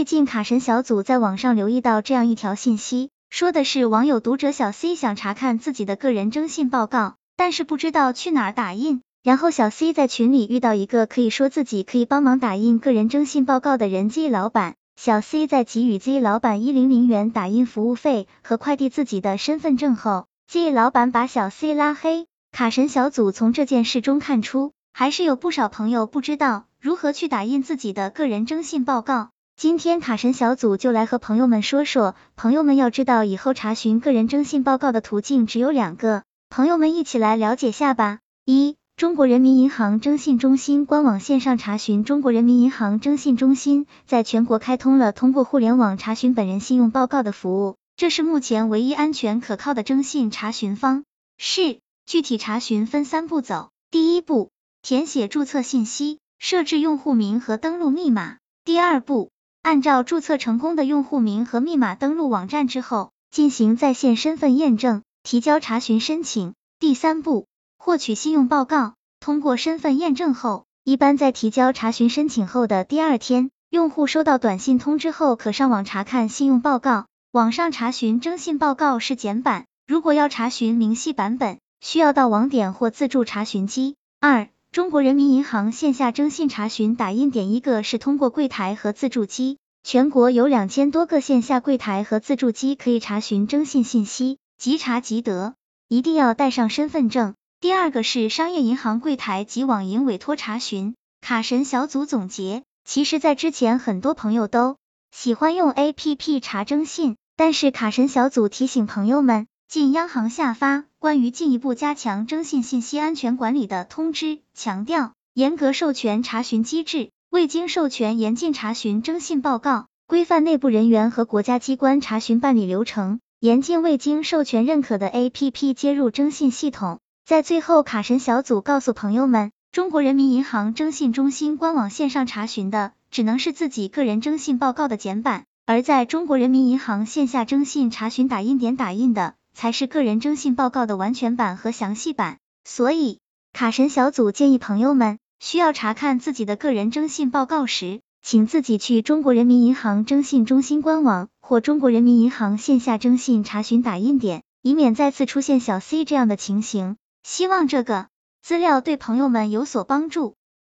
最近卡神小组在网上留意到这样一条信息，说的是网友读者小 C 想查看自己的个人征信报告，但是不知道去哪儿打印。然后小 C 在群里遇到一个可以说自己可以帮忙打印个人征信报告的人 Z 老板，小 C 在给予 Z 老板一零零元打印服务费和快递自己的身份证后，Z 老板把小 C 拉黑。卡神小组从这件事中看出，还是有不少朋友不知道如何去打印自己的个人征信报告。今天卡神小组就来和朋友们说说，朋友们要知道以后查询个人征信报告的途径只有两个，朋友们一起来了解下吧。一、中国人民银行征信中心官网线上查询。中国人民银行征信中心在全国开通了通过互联网查询本人信用报告的服务，这是目前唯一安全可靠的征信查询方式。具体查询分三步走，第一步，填写注册信息，设置用户名和登录密码。第二步。按照注册成功的用户名和密码登录网站之后，进行在线身份验证，提交查询申请。第三步，获取信用报告。通过身份验证后，一般在提交查询申请后的第二天，用户收到短信通知后，可上网查看信用报告。网上查询征信报告是简版，如果要查询明细版本，需要到网点或自助查询机。二中国人民银行线下征信查询打印点，一个是通过柜台和自助机，全国有两千多个线下柜台和自助机可以查询征信信息，即查即得，一定要带上身份证。第二个是商业银行柜台及网银委托查询。卡神小组总结，其实，在之前很多朋友都喜欢用 A P P 查征信，但是卡神小组提醒朋友们。近央行下发关于进一步加强征信信息安全管理的通知，强调严格授权查询机制，未经授权严禁查询征信报告，规范内部人员和国家机关查询办理流程，严禁未经授权认可的 APP 接入征信系统。在最后，卡神小组告诉朋友们，中国人民银行征信中心官网线上查询的只能是自己个人征信报告的简版，而在中国人民银行线下征信查询打印点打印的。才是个人征信报告的完全版和详细版，所以卡神小组建议朋友们需要查看自己的个人征信报告时，请自己去中国人民银行征信中心官网或中国人民银行线下征信查询打印点，以免再次出现小 C 这样的情形。希望这个资料对朋友们有所帮助。